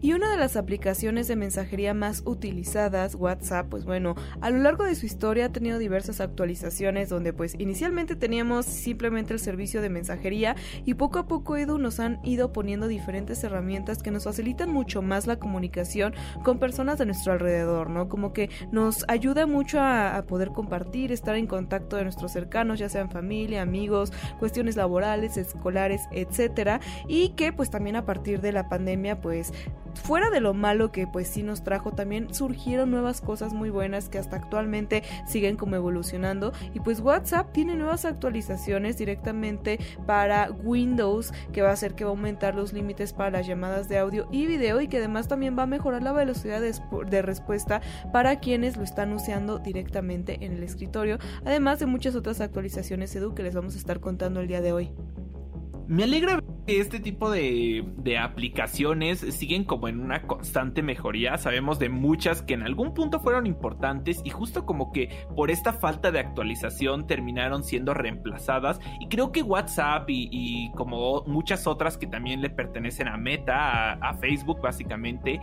Y una de las aplicaciones de mensajería más utilizadas, WhatsApp, pues bueno, a lo largo de su historia ha tenido diversas actualizaciones donde pues inicialmente teníamos simplemente el servicio de mensajería y poco a poco Edu nos han ido poniendo diferentes herramientas que nos facilitan mucho más la comunicación con personas de nuestro alrededor, ¿no? Como que nos ayuda mucho a, poder compartir, estar en contacto de nuestros cercanos, ya sean familia, amigos, cuestiones laborales, escolares, etcétera, y que pues también a partir de la pandemia pues fuera de lo malo que pues sí nos trajo, también surgieron nuevas cosas muy buenas que hasta actualmente siguen como evolucionando. Y pues WhatsApp tiene nuevas actualizaciones directamente para Windows, que va a hacer que va a aumentar los límites para las llamadas de audio y video y que además también va a mejorar la velocidad de, respuesta para quienes lo están usando directamente en el escritorio, además de muchas otras actualizaciones Edu que les vamos a estar contando el día de hoy. Me alegra este tipo de, de, aplicaciones siguen como en una constante mejoría. Sabemos de muchas que en algún punto fueron importantes y justo como que por esta falta de actualización terminaron siendo reemplazadas. Y creo que WhatsApp y, como muchas otras que también le pertenecen a Meta, a, Facebook básicamente,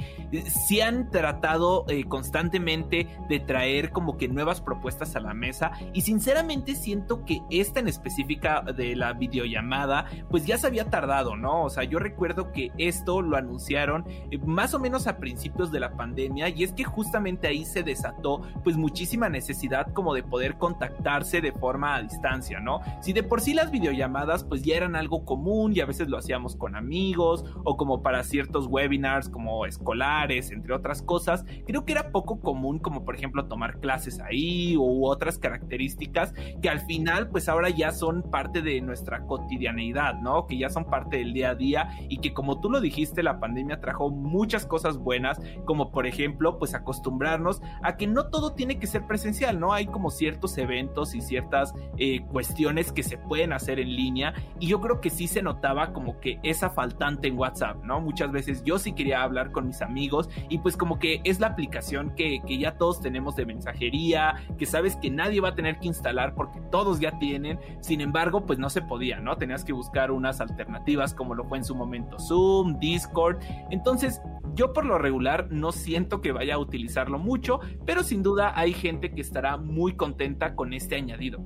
sí han tratado eh, constantemente de traer como que nuevas propuestas a la mesa. Y sinceramente siento que esta en específica de la videollamada, pues ya se había tardado, ¿no? O sea, yo recuerdo que esto lo anunciaron eh, más o menos a principios de la pandemia y es que justamente ahí se desató pues muchísima necesidad como de poder contactarse de forma a distancia, ¿no? Si de por sí las videollamadas pues ya eran algo común y a veces lo hacíamos con amigos o como para ciertos webinars como escolares, entre otras cosas, creo que era poco común como por ejemplo tomar clases ahí u otras características que al final pues ahora ya son parte de nuestra cotidianeidad, ¿no? Que ya son parte del día a día y que como tú lo dijiste, la pandemia trajo muchas cosas buenas, como por ejemplo, pues acostumbrarnos a que no todo tiene que ser presencial, ¿no? Hay como ciertos eventos y ciertas eh, cuestiones que se pueden hacer en línea y yo creo que sí se notaba como que esa faltante en WhatsApp, ¿no? Muchas veces yo sí quería hablar con mis amigos y pues como que es la aplicación que, que ya todos tenemos de mensajería, que sabes que nadie va a tener que instalar porque todos ya tienen, sin embargo, pues no se podía, ¿no? Tenías que buscar unas alternativas como lo fue en su momento Zoom, Discord. Entonces, yo por lo regular no siento que vaya a utilizarlo mucho, pero sin duda hay gente que estará muy contenta con este añadido.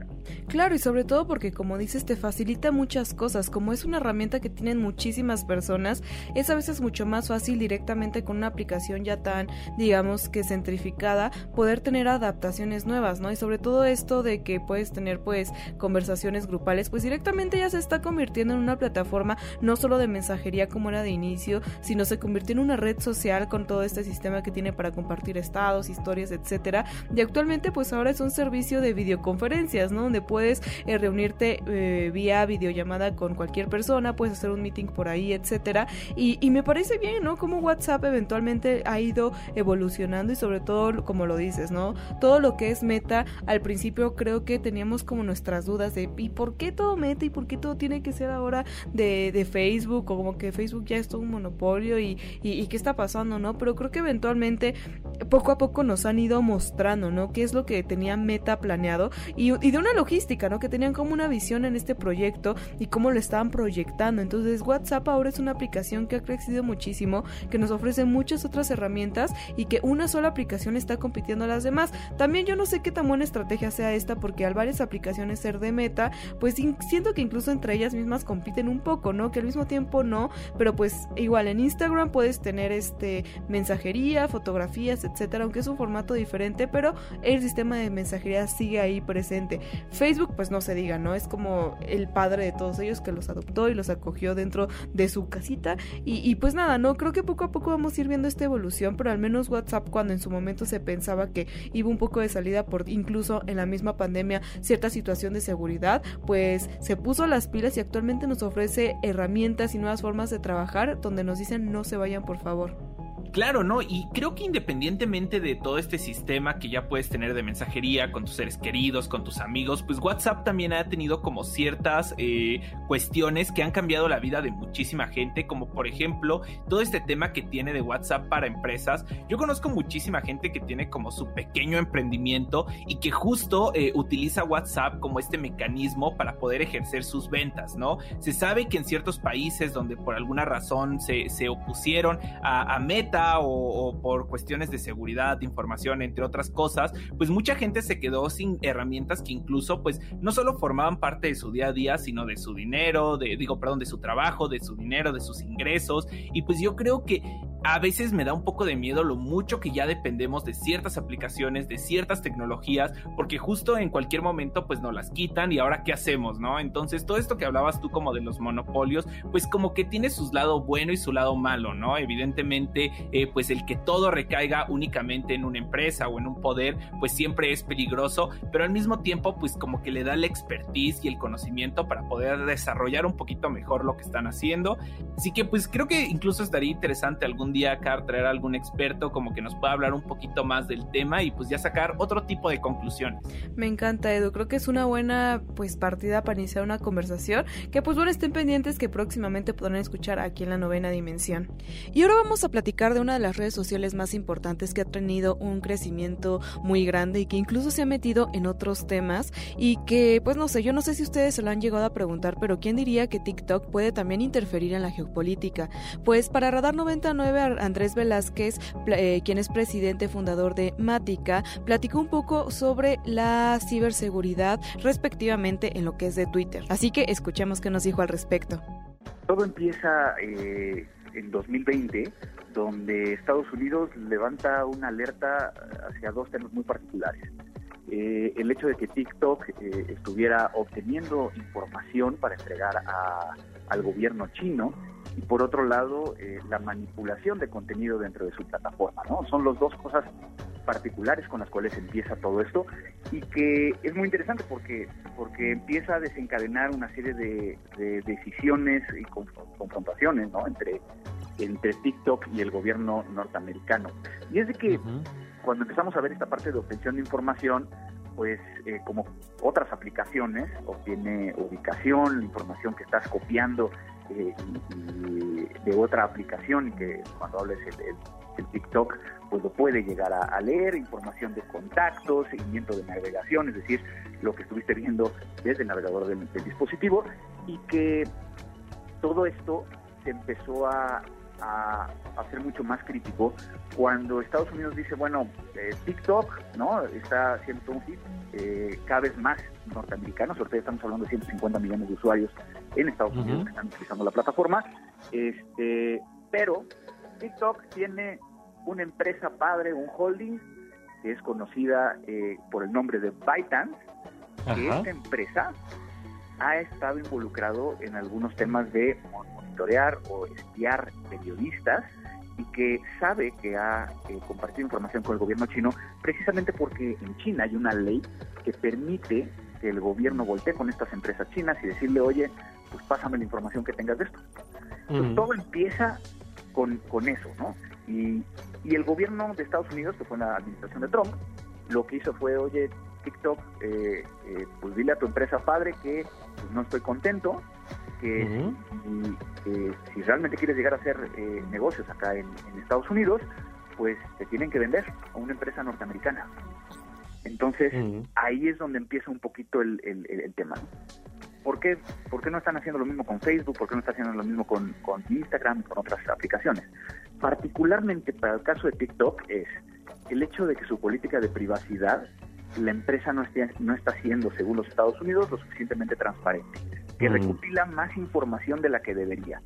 Claro, y sobre todo porque como dices, te facilita muchas cosas. Como es una herramienta que tienen muchísimas personas, es a veces mucho más fácil directamente con una aplicación ya tan, digamos que centrificada, poder tener adaptaciones nuevas, ¿no? Y sobre todo esto de que puedes tener pues conversaciones grupales, pues directamente ya se está convirtiendo en una plataforma no solo de mensajería como era de inicio, sino se convirtió en una red social con todo este sistema que tiene para compartir estados, historias, etcétera. Y actualmente pues ahora es un servicio de videoconferencias, ¿no? Donde puedes eh, reunirte eh, vía videollamada con cualquier persona, puedes hacer un meeting por ahí, etcétera. Y, me parece bien, ¿no? Como WhatsApp eventualmente ha ido evolucionando y sobre todo, como lo dices, ¿no? Todo lo que es meta, al principio creo que teníamos como nuestras dudas de ¿y por qué todo meta y por qué todo tiene que ser ahora de, de Facebook o como que Facebook ya es todo un monopolio y, y, y qué está pasando, ¿no? Pero creo que eventualmente poco a poco nos han ido mostrando, ¿no? Qué es lo que tenía Meta planeado y, de una logística, ¿no? Que tenían como una visión en este proyecto y cómo lo estaban proyectando. Entonces WhatsApp ahora es una aplicación que ha crecido muchísimo, que nos ofrece muchas otras herramientas y que una sola aplicación está compitiendo a las demás. También yo no sé qué tan buena estrategia sea esta porque al varias aplicaciones ser de Meta, pues siento que incluso entre ellas mismas compiten un poco, ¿no? Que al mismo tiempo no, pero pues igual en Instagram puedes tener este mensajería, fotografías, etcétera, aunque es un formato diferente, pero el sistema de mensajería sigue ahí presente. Facebook, pues no se diga, ¿no? Es como el padre de todos ellos que los adoptó y los acogió dentro de su casita. Y, pues nada, ¿no? Creo que poco a poco vamos a ir viendo esta evolución, pero al menos WhatsApp cuando en su momento se pensaba que iba un poco de salida por incluso en la misma pandemia cierta situación de seguridad, pues se puso las pilas y actualmente nos ofrece herramientas y nuevas formas de trabajar donde nos dicen no se vayan por favor. Claro, ¿no? Y creo que independientemente de todo este sistema que ya puedes tener de mensajería con tus seres queridos, con tus amigos, pues WhatsApp también ha tenido como ciertas eh, cuestiones que han cambiado la vida de muchísima gente, como por ejemplo todo este tema que tiene de WhatsApp para empresas. Yo conozco muchísima gente que tiene como su pequeño emprendimiento y que justo eh, utiliza WhatsApp como este mecanismo para poder ejercer sus ventas, ¿no? Se sabe que en ciertos países donde por alguna razón se, se opusieron a, a Meta, o, por cuestiones de seguridad, de información, entre otras cosas, pues mucha gente se quedó sin herramientas que incluso pues no solo formaban parte de su día a día, sino de su dinero, de, digo, perdón, de su trabajo, de su dinero, de sus ingresos. Y pues yo creo que a veces me da un poco de miedo lo mucho que ya dependemos de ciertas aplicaciones, de ciertas tecnologías, porque justo en cualquier momento pues nos las quitan y ahora qué hacemos, ¿no? Entonces todo esto que hablabas tú como de los monopolios, pues como que tiene su lado bueno y su lado malo, ¿no? Evidentemente eh, pues el que todo recaiga únicamente en una empresa o en un poder, pues siempre es peligroso, pero al mismo tiempo pues como que le da la expertise y el conocimiento para poder desarrollar un poquito mejor lo que están haciendo. Así que pues creo que incluso estaría interesante algún día acá traer a algún experto como que nos pueda hablar un poquito más del tema y pues ya sacar otro tipo de conclusiones. Me encanta Edu, creo que es una buena pues partida para iniciar una conversación que pues bueno estén pendientes que próximamente podrán escuchar aquí en la novena dimensión. Y ahora vamos a platicar de una de las redes sociales más importantes que ha tenido un crecimiento muy grande y que incluso se ha metido en otros temas y que pues no sé, yo no sé si ustedes se lo han llegado a preguntar, pero ¿quién diría que TikTok puede también interferir en la geopolítica? Pues para Radar 99 Andrés Velázquez, eh, quien es presidente fundador de Mática, platicó un poco sobre la ciberseguridad respectivamente en lo que es de Twitter. Así que escuchemos qué nos dijo al respecto. Todo empieza eh, en 2020, donde Estados Unidos levanta una alerta hacia dos temas muy particulares. Eh, el hecho de que TikTok estuviera obteniendo información para entregar al gobierno chino y por otro lado eh, la manipulación de contenido dentro de su plataforma. ¿no? Son las dos cosas particulares con las cuales empieza todo esto y que es muy interesante porque, porque empieza a desencadenar una serie de, decisiones y confrontaciones ¿no? entre, entre TikTok y el gobierno norteamericano. Y es de que cuando empezamos a ver esta parte de obtención de información, pues eh, como otras aplicaciones, obtiene ubicación, la información que estás copiando eh, de otra aplicación y que cuando hables el, TikTok, pues lo puede llegar a, leer, información de contactos, seguimiento de navegación, es decir, lo que estuviste viendo desde el navegador del, dispositivo y que todo esto se empezó a, a, ser mucho más crítico cuando Estados Unidos dice, bueno, eh, TikTok, ¿no? Está haciendo un hit, eh, cada vez más norteamericanos, ahorita estamos hablando de 150 millones de usuarios en Estados Unidos que están utilizando la plataforma, este, pero TikTok tiene una empresa padre, un holding, que es conocida eh, por el nombre de ByteDance, que esta empresa ha estado involucrado en algunos temas de monitorear o espiar periodistas y que sabe que ha eh, compartido información con el gobierno chino precisamente porque en China hay una ley que permite que el gobierno voltee con estas empresas chinas y decirle, oye, pues pásame la información que tengas de esto. Entonces todo empieza con, con eso, ¿no? Y, y, el gobierno de Estados Unidos, que fue la administración de Trump, lo que hizo fue, oye, TikTok, eh, eh, pues dile a tu empresa padre que pues, no estoy contento, que si, realmente quieres llegar a hacer eh, negocios acá en, Estados Unidos, pues te tienen que vender a una empresa norteamericana. Entonces, ahí es donde empieza un poquito el, tema. ¿Por qué, ¿Por qué no están haciendo lo mismo con Facebook? ¿Por qué no están haciendo lo mismo con, con Instagram y con otras aplicaciones? Particularmente para el caso de TikTok es el hecho de que su política de privacidad la empresa no, esté, no está siendo, según los Estados Unidos, lo suficientemente transparente, que recopila más información de la que debería.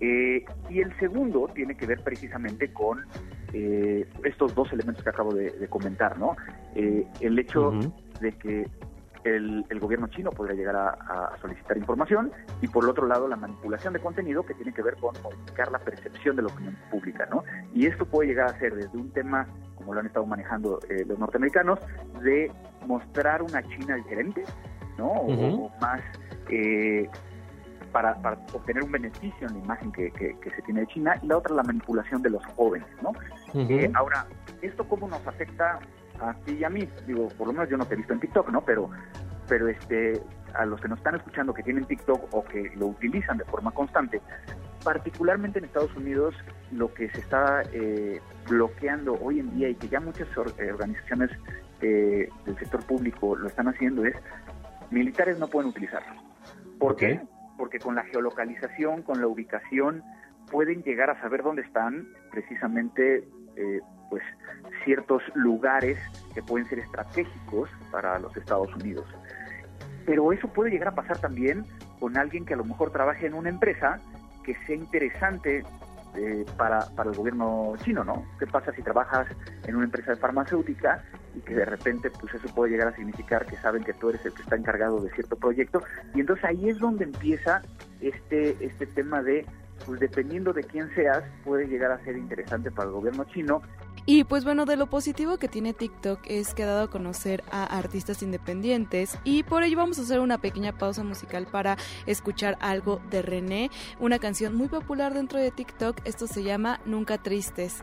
Eh, y el segundo tiene que ver precisamente con eh, estos dos elementos que acabo de, comentar, ¿no? Eh, el hecho de que el, gobierno chino podría llegar a, solicitar información y por el otro lado la manipulación de contenido que tiene que ver con modificar la percepción de la opinión pública, ¿no? Y esto puede llegar a ser desde un tema, como lo han estado manejando los norteamericanos, de mostrar una China diferente, ¿no? O, más para, obtener un beneficio en la imagen que, se tiene de China y la otra la manipulación de los jóvenes, ¿no? Eh, ahora, ¿esto cómo nos afecta a ti y a mí? Digo, por lo menos yo no te he visto en TikTok, ¿no? Pero, pero este, a los que nos están escuchando que tienen TikTok o que lo utilizan de forma constante, particularmente en Estados Unidos, lo que se está eh, bloqueando hoy en día y que ya muchas eh, organizaciones del sector público lo están haciendo es militares no pueden utilizarlo. ¿Por qué? porque con la geolocalización, con la ubicación, pueden llegar a saber dónde están precisamente eh, pues ciertos lugares que pueden ser estratégicos para los Estados Unidos. Pero eso puede llegar a pasar también con alguien que a lo mejor trabaje en una empresa que sea interesante eh, para, para el gobierno chino, ¿no? ¿Qué pasa si trabajas en una empresa de farmacéutica y que de repente pues eso puede llegar a significar que saben que tú eres el que está encargado de cierto proyecto. Y entonces ahí es donde empieza este este tema de pues dependiendo de quién seas puede llegar a ser interesante para el gobierno chino. Y pues bueno, de lo positivo que tiene TikTok es que ha dado a conocer a artistas independientes. Y por ello vamos a hacer una pequeña pausa musical para escuchar algo de René, una canción muy popular dentro de TikTok, esto se llama Nunca Tristes.